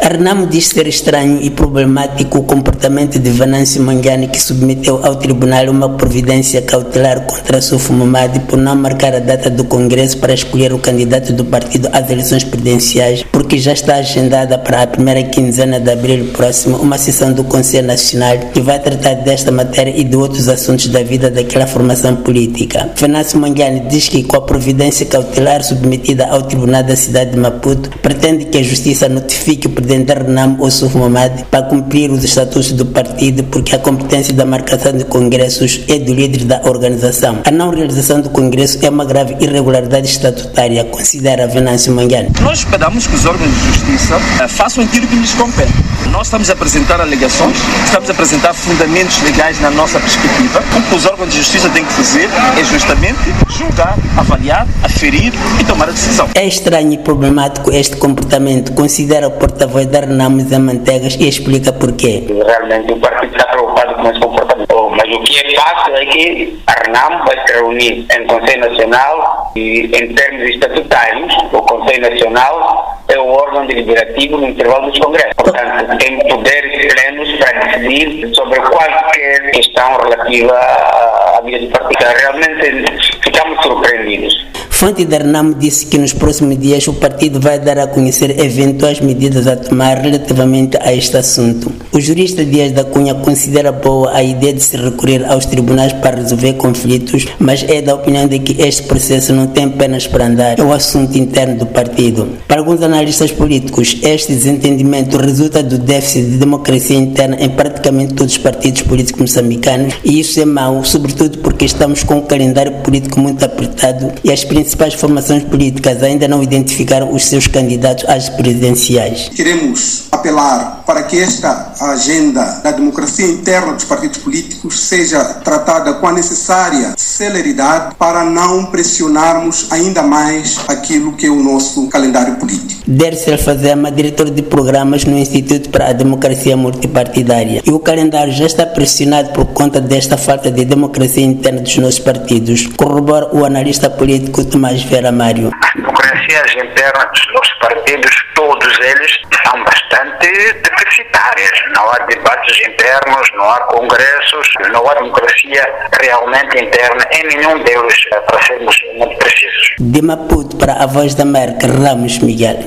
Arnamo diz ser estranho e problemático o comportamento de Venâncio Mangani que submeteu ao tribunal uma providência cautelar contra Sufo Mamadi por não marcar a data do Congresso para escolher o candidato do partido às eleições presidenciais, porque já está agendada para a primeira quinzena de abril próximo uma sessão do Conselho Nacional que vai tratar desta matéria e de outros assuntos da vida daquela formação política. Venâncio Mangani diz que com a providência cautelar submetida ao Tribunal da cidade de Maputo, pretende que a Justiça notifique o presidente Renam Ossuf Mamadi para cumprir os estatutos do partido, porque a competência da marcação de congressos é do líder da organização. A não realização do congresso é uma grave irregularidade estatutária, considera Venâncio Mangani. Nós esperamos que os órgãos de justiça uh, façam aquilo que lhes compete. Nós estamos a apresentar alegações, estamos a apresentar fundamentos legais na nossa perspectiva. O que os órgãos de justiça têm que fazer é justamente julgar, avaliar, aferir e tomar a decisão. É estranho e problemático este comportamento, considera o porta-voz da Renamo Zé Mantegas e explica porquê. Realmente o partido está preocupado com esse comportamento, mas o que é fácil é que a Renamo vai se reunir em Conselho Nacional e em termos estatutários, o Conselho Nacional é o órgão deliberativo no intervalo dos congressos. Portanto, tem poderes plenos para decidir sobre qualquer questão relativa à vida do partido. Realmente ficamos surpreendidos. Fonte da Renamo disse que nos próximos dias o partido vai dar a conhecer eventuais medidas a tomar relativamente a este assunto. O jurista Dias da Cunha considera boa a ideia de se recorrer aos tribunais para resolver conflitos, mas é da opinião de que este processo não tem pernas para andar, é o assunto interno do partido. Para alguns analistas políticos, este desentendimento resulta do déficit de democracia interna em praticamente todos os partidos políticos moçambicanos e isso é mau, sobretudo porque estamos com um calendário político muito apertado e as principais formações políticas ainda não identificaram os seus candidatos às presidenciais. Queremos apelar para que esta agenda da democracia interna dos partidos políticos seja tratada com a necessária celeridade para não pressionarmos ainda mais aquilo que é o nosso calendário político. Dercel Fazema, diretor de programas no Instituto para a Democracia Multipartidária. E o calendário já está pressionado por conta desta falta de democracia interna dos nossos partidos, corrobora o analista político Tomás Vera Mário. As democracias internas dos nossos partidos, todos eles, são bastante deficitárias. Não há debates internos, não há congressos, não há democracia realmente interna em nenhum deles, para sermos muito precisos. De Maputo para a Voz da América, Ramos Miguel.